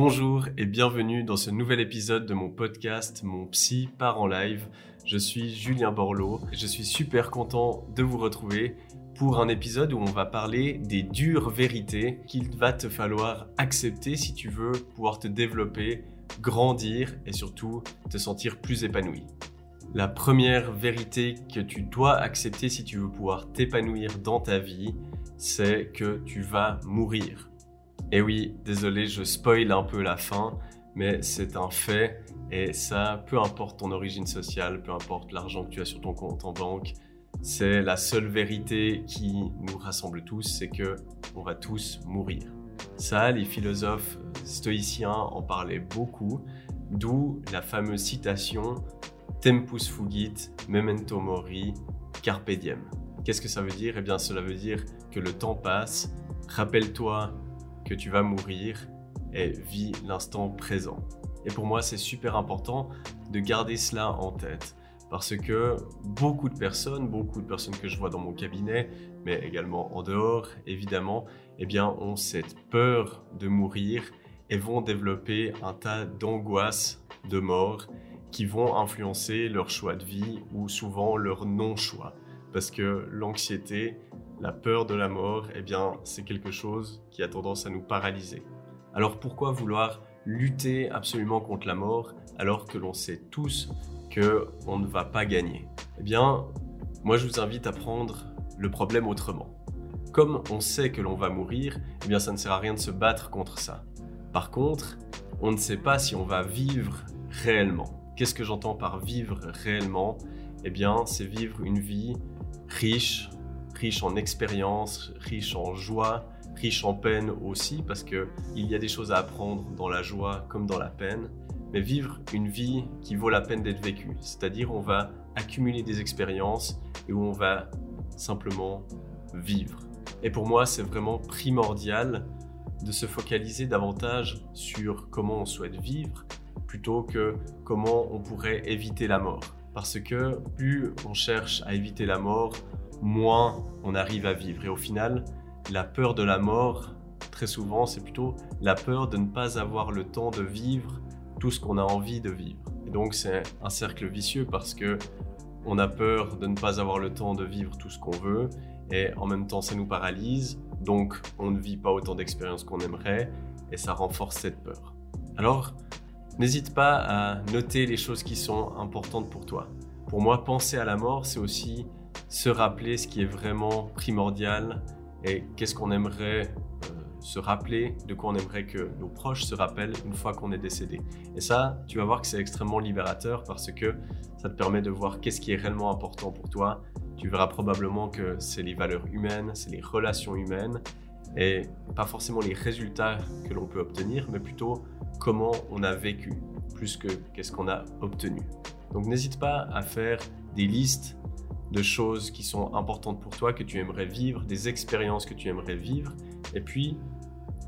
Bonjour et bienvenue dans ce nouvel épisode de mon podcast Mon Psy part en live. Je suis Julien Borloo et je suis super content de vous retrouver pour un épisode où on va parler des dures vérités qu'il va te falloir accepter si tu veux pouvoir te développer, grandir et surtout te sentir plus épanoui. La première vérité que tu dois accepter si tu veux pouvoir t'épanouir dans ta vie, c'est que tu vas mourir. Et oui, désolé, je spoil un peu la fin, mais c'est un fait. Et ça, peu importe ton origine sociale, peu importe l'argent que tu as sur ton compte en banque, c'est la seule vérité qui nous rassemble tous, c'est que on va tous mourir. Ça, les philosophes stoïciens en parlaient beaucoup, d'où la fameuse citation Tempus fugit, memento mori, carpe diem. Qu'est-ce que ça veut dire? Eh bien, cela veut dire que le temps passe, rappelle-toi que tu vas mourir et vis l'instant présent. Et pour moi, c'est super important de garder cela en tête parce que beaucoup de personnes, beaucoup de personnes que je vois dans mon cabinet, mais également en dehors, évidemment, eh bien, ont cette peur de mourir et vont développer un tas d'angoisses de mort qui vont influencer leur choix de vie ou souvent leur non-choix. Parce que l'anxiété, la peur de la mort, eh bien, c'est quelque chose qui a tendance à nous paralyser. Alors pourquoi vouloir lutter absolument contre la mort alors que l'on sait tous que on ne va pas gagner? Eh bien, moi je vous invite à prendre le problème autrement. Comme on sait que l'on va mourir, eh bien ça ne sert à rien de se battre contre ça. Par contre, on ne sait pas si on va vivre réellement. Qu'est-ce que j'entends par vivre réellement? Eh bien, c'est vivre une vie riche, riche en expérience, riche en joie, riche en peine aussi, parce qu'il y a des choses à apprendre dans la joie comme dans la peine, mais vivre une vie qui vaut la peine d'être vécue. C'est-à-dire on va accumuler des expériences et où on va simplement vivre. Et pour moi, c'est vraiment primordial de se focaliser davantage sur comment on souhaite vivre plutôt que comment on pourrait éviter la mort. Parce que plus on cherche à éviter la mort, moins on arrive à vivre. Et au final, la peur de la mort, très souvent, c'est plutôt la peur de ne pas avoir le temps de vivre tout ce qu'on a envie de vivre. Et donc c'est un cercle vicieux parce que on a peur de ne pas avoir le temps de vivre tout ce qu'on veut et en même temps ça nous paralyse, donc on ne vit pas autant d'expériences qu'on aimerait et ça renforce cette peur. Alors, n'hésite pas à noter les choses qui sont importantes pour toi. Pour moi, penser à la mort, c'est aussi se rappeler ce qui est vraiment primordial et qu'est-ce qu'on aimerait euh, se rappeler, de quoi on aimerait que nos proches se rappellent une fois qu'on est décédé. Et ça, tu vas voir que c'est extrêmement libérateur parce que ça te permet de voir qu'est-ce qui est réellement important pour toi. Tu verras probablement que c'est les valeurs humaines, c'est les relations humaines et pas forcément les résultats que l'on peut obtenir, mais plutôt comment on a vécu plus que qu'est-ce qu'on a obtenu. Donc n'hésite pas à faire des listes de choses qui sont importantes pour toi, que tu aimerais vivre, des expériences que tu aimerais vivre, et puis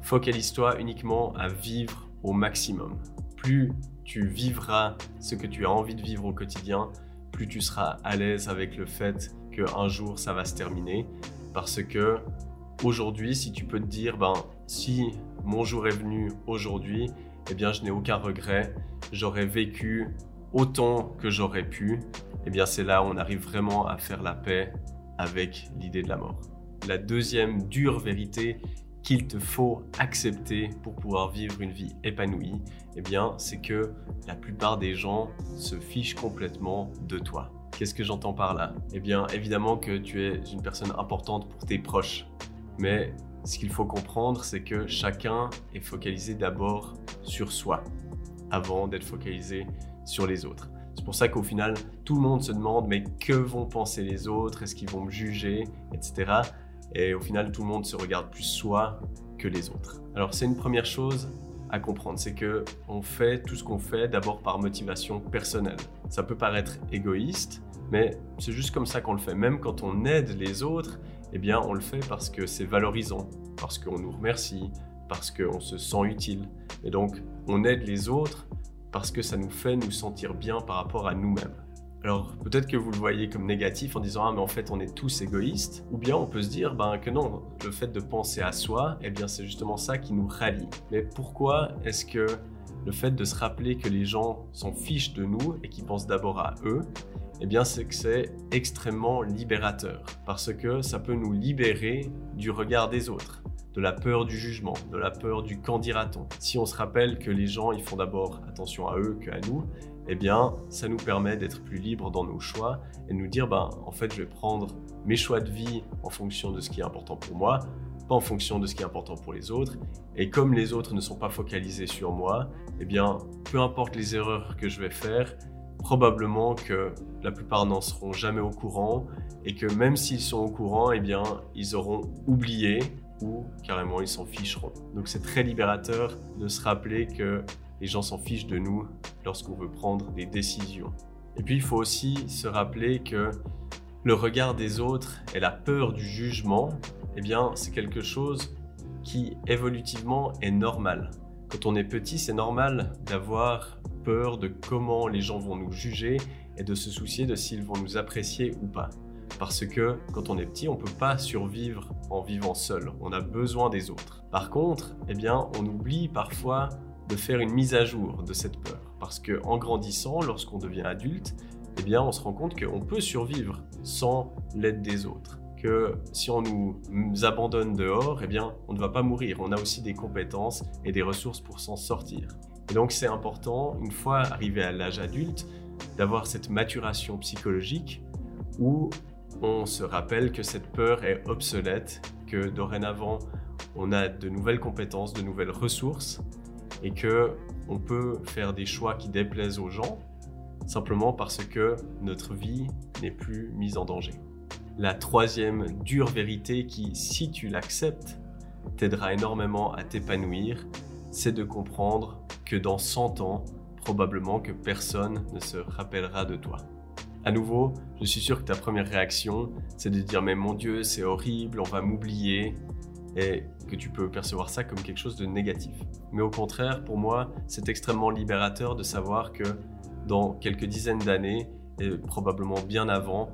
focalise-toi uniquement à vivre au maximum. Plus tu vivras ce que tu as envie de vivre au quotidien, plus tu seras à l'aise avec le fait qu'un jour ça va se terminer, parce que aujourd'hui, si tu peux te dire, ben, si mon jour est venu aujourd'hui, eh bien, je n'ai aucun regret, j'aurais vécu autant que j'aurais pu, eh bien c'est là où on arrive vraiment à faire la paix avec l'idée de la mort. La deuxième dure vérité qu'il te faut accepter pour pouvoir vivre une vie épanouie, eh bien c'est que la plupart des gens se fichent complètement de toi. Qu'est-ce que j'entends par là? Eh bien évidemment que tu es une personne importante pour tes proches, mais ce qu'il faut comprendre, c'est que chacun est focalisé d'abord sur soi, avant d'être focalisé sur les autres. C'est pour ça qu'au final, tout le monde se demande mais que vont penser les autres? Est-ce qu'ils vont me juger? Etc. Et au final, tout le monde se regarde plus soi que les autres. Alors c'est une première chose à comprendre, c'est que on fait tout ce qu'on fait d'abord par motivation personnelle. Ça peut paraître égoïste, mais c'est juste comme ça qu'on le fait. Même quand on aide les autres, eh bien on le fait parce que c'est valorisant, parce qu'on nous remercie, parce qu'on se sent utile. Et donc on aide les autres parce que ça nous fait nous sentir bien par rapport à nous-mêmes. Alors peut-être que vous le voyez comme négatif en disant ah mais en fait on est tous égoïstes ou bien on peut se dire ben que non le fait de penser à soi eh bien c'est justement ça qui nous rallie. Mais pourquoi est-ce que le fait de se rappeler que les gens s'en fichent de nous et qu'ils pensent d'abord à eux eh bien c'est que c'est extrêmement libérateur parce que ça peut nous libérer du regard des autres de la peur du jugement, de la peur du qu'en dira-t-on. Si on se rappelle que les gens ils font d'abord attention à eux qu'à nous, eh bien, ça nous permet d'être plus libres dans nos choix et de nous dire, ben, en fait, je vais prendre mes choix de vie en fonction de ce qui est important pour moi, pas en fonction de ce qui est important pour les autres. Et comme les autres ne sont pas focalisés sur moi, eh bien, peu importe les erreurs que je vais faire, probablement que la plupart n'en seront jamais au courant et que même s'ils sont au courant, eh bien, ils auront oublié ou carrément ils s'en ficheront. Donc c'est très libérateur de se rappeler que les gens s'en fichent de nous lorsqu'on veut prendre des décisions. Et puis il faut aussi se rappeler que le regard des autres et la peur du jugement, eh bien c'est quelque chose qui évolutivement est normal. Quand on est petit, c'est normal d'avoir peur de comment les gens vont nous juger et de se soucier de s'ils vont nous apprécier ou pas. Parce que quand on est petit, on ne peut pas survivre en vivant seul. On a besoin des autres. Par contre, eh bien, on oublie parfois de faire une mise à jour de cette peur. Parce que en grandissant, lorsqu'on devient adulte, eh bien, on se rend compte qu'on peut survivre sans l'aide des autres. Que si on nous abandonne dehors, eh bien, on ne va pas mourir. On a aussi des compétences et des ressources pour s'en sortir. Et donc, c'est important, une fois arrivé à l'âge adulte, d'avoir cette maturation psychologique où on se rappelle que cette peur est obsolète, que dorénavant, on a de nouvelles compétences, de nouvelles ressources et que on peut faire des choix qui déplaisent aux gens simplement parce que notre vie n'est plus mise en danger. La troisième dure vérité qui, si tu l'acceptes, t'aidera énormément à t'épanouir, c'est de comprendre que dans 100 ans, probablement que personne ne se rappellera de toi. À nouveau, je suis sûr que ta première réaction, c'est de dire mais mon Dieu, c'est horrible, on va m'oublier, et que tu peux percevoir ça comme quelque chose de négatif. Mais au contraire, pour moi, c'est extrêmement libérateur de savoir que dans quelques dizaines d'années, et probablement bien avant,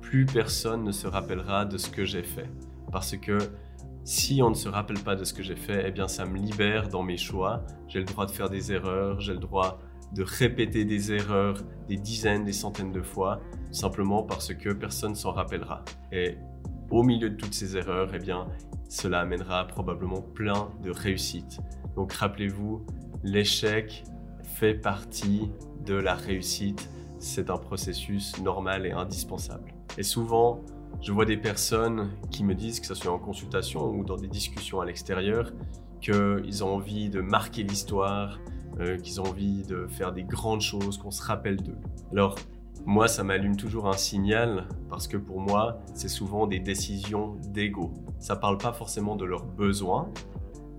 plus personne ne se rappellera de ce que j'ai fait. Parce que si on ne se rappelle pas de ce que j'ai fait, eh bien ça me libère dans mes choix. J'ai le droit de faire des erreurs, j'ai le droit de répéter des erreurs des dizaines, des centaines de fois, simplement parce que personne s'en rappellera. Et au milieu de toutes ces erreurs, eh bien, cela amènera probablement plein de réussites. Donc rappelez-vous, l'échec fait partie de la réussite. C'est un processus normal et indispensable. Et souvent, je vois des personnes qui me disent, que ce soit en consultation ou dans des discussions à l'extérieur, qu'ils ont envie de marquer l'histoire, euh, qu'ils ont envie de faire des grandes choses, qu'on se rappelle d'eux. Alors, moi, ça m'allume toujours un signal parce que pour moi, c'est souvent des décisions d'ego. Ça parle pas forcément de leurs besoins,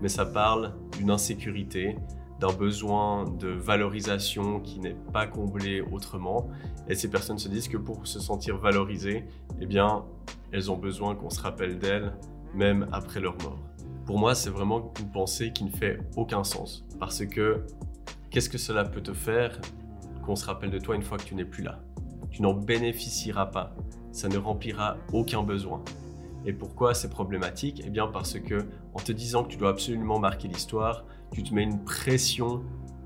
mais ça parle d'une insécurité, d'un besoin de valorisation qui n'est pas comblé autrement. Et ces personnes se disent que pour se sentir valorisées, eh bien, elles ont besoin qu'on se rappelle d'elles, même après leur mort. Pour moi, c'est vraiment une pensée qui ne fait aucun sens. Parce que qu'est-ce que cela peut te faire qu'on se rappelle de toi une fois que tu n'es plus là? Tu n'en bénéficieras pas. Ça ne remplira aucun besoin. Et pourquoi c'est problématique? Eh bien parce que en te disant que tu dois absolument marquer l'histoire, tu te mets une pression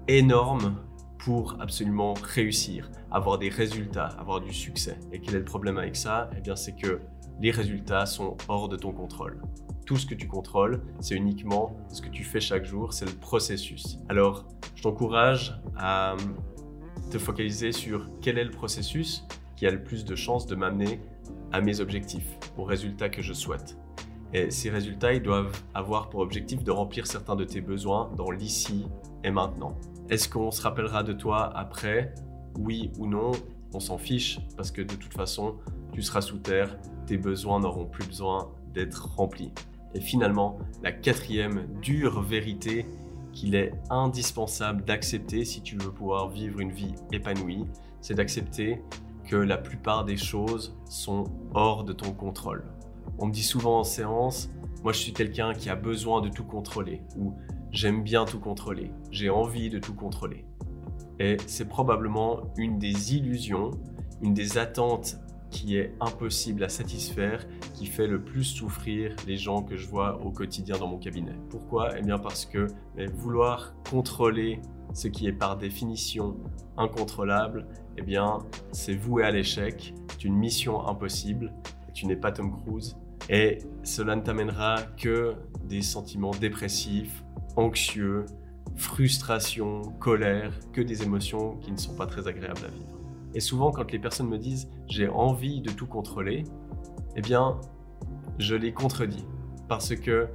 énorme pour absolument réussir, avoir des résultats, avoir du succès. Et quel est le problème avec ça? Eh bien c'est que les résultats sont hors de ton contrôle. Tout ce que tu contrôles, c'est uniquement ce que tu fais chaque jour, c'est le processus. Alors, je t'encourage à te focaliser sur quel est le processus qui a le plus de chances de m'amener à mes objectifs, aux résultats que je souhaite. Et ces résultats, ils doivent avoir pour objectif de remplir certains de tes besoins dans l'ici et maintenant. Est-ce qu'on se rappellera de toi après? Oui ou non? On s'en fiche parce que de toute façon, tu seras sous terre, tes besoins n'auront plus besoin d'être remplis. Et finalement, la quatrième dure vérité qu'il est indispensable d'accepter si tu veux pouvoir vivre une vie épanouie, c'est d'accepter que la plupart des choses sont hors de ton contrôle. On me dit souvent en séance, moi je suis quelqu'un qui a besoin de tout contrôler ou j'aime bien tout contrôler, j'ai envie de tout contrôler. Et c'est probablement une des illusions une des attentes qui est impossible à satisfaire, qui fait le plus souffrir les gens que je vois au quotidien dans mon cabinet. Pourquoi? Eh bien parce que vouloir contrôler ce qui est par définition incontrôlable, eh bien c'est voué à l'échec, c'est une mission impossible, tu n'es pas Tom Cruise, et cela ne t'amènera que des sentiments dépressifs, anxieux, frustration, colère, que des émotions qui ne sont pas très agréables à vivre. Et souvent, quand les personnes me disent j'ai envie de tout contrôler, eh bien, je les contredis. Parce que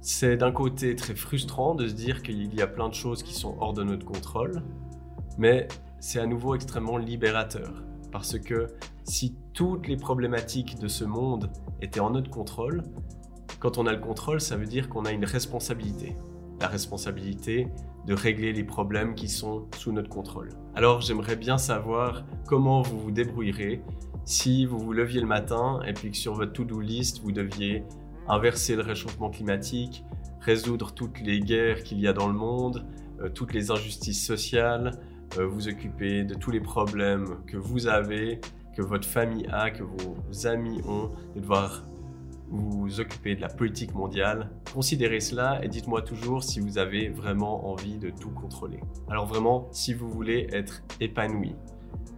c'est d'un côté très frustrant de se dire qu'il y a plein de choses qui sont hors de notre contrôle, mais c'est à nouveau extrêmement libérateur. Parce que si toutes les problématiques de ce monde étaient en notre contrôle, quand on a le contrôle, ça veut dire qu'on a une responsabilité. La responsabilité de régler les problèmes qui sont sous notre contrôle. Alors j'aimerais bien savoir comment vous vous débrouillerez si vous vous leviez le matin et puis que sur votre to-do list vous deviez inverser le réchauffement climatique, résoudre toutes les guerres qu'il y a dans le monde, euh, toutes les injustices sociales, euh, vous occuper de tous les problèmes que vous avez, que votre famille a, que vos amis ont, de devoir vous occupez de la politique mondiale, considérez cela et dites-moi toujours si vous avez vraiment envie de tout contrôler. Alors vraiment, si vous voulez être épanoui,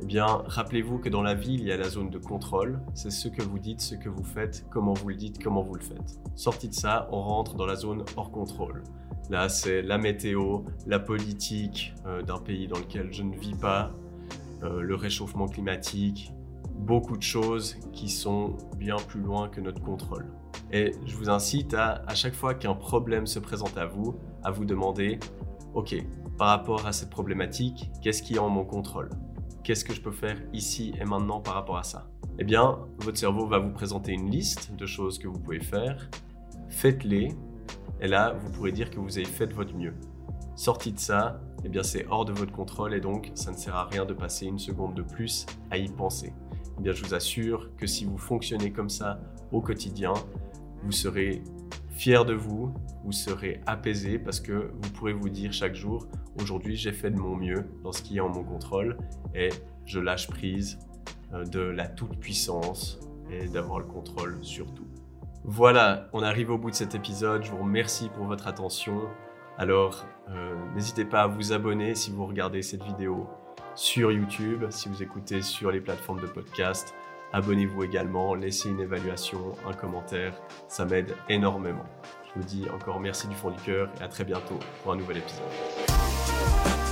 eh bien, rappelez-vous que dans la vie, il y a la zone de contrôle. C'est ce que vous dites, ce que vous faites, comment vous le dites, comment vous le faites. Sorti de ça, on rentre dans la zone hors contrôle. Là, c'est la météo, la politique euh, d'un pays dans lequel je ne vis pas, euh, le réchauffement climatique, beaucoup de choses qui sont bien plus loin que notre contrôle. Et je vous incite à, à chaque fois qu'un problème se présente à vous, à vous demander, OK, par rapport à cette problématique, qu'est-ce qui est en mon contrôle? Qu'est-ce que je peux faire ici et maintenant par rapport à ça? Eh bien, votre cerveau va vous présenter une liste de choses que vous pouvez faire. Faites-les. Et là, vous pourrez dire que vous avez fait de votre mieux. Sorti de ça, eh bien c'est hors de votre contrôle et donc ça ne sert à rien de passer une seconde de plus à y penser. Eh bien, je vous assure que si vous fonctionnez comme ça au quotidien, vous serez fier de vous, vous serez apaisé parce que vous pourrez vous dire chaque jour, aujourd'hui j'ai fait de mon mieux dans ce qui est en mon contrôle et je lâche prise euh, de la toute-puissance et d'avoir le contrôle sur tout. Voilà, on arrive au bout de cet épisode. Je vous remercie pour votre attention. Alors, euh, n'hésitez pas à vous abonner si vous regardez cette vidéo sur YouTube, si vous écoutez sur les plateformes de podcast. Abonnez-vous également, laissez une évaluation, un commentaire, ça m'aide énormément. Je vous dis encore merci du fond du cœur et à très bientôt pour un nouvel épisode.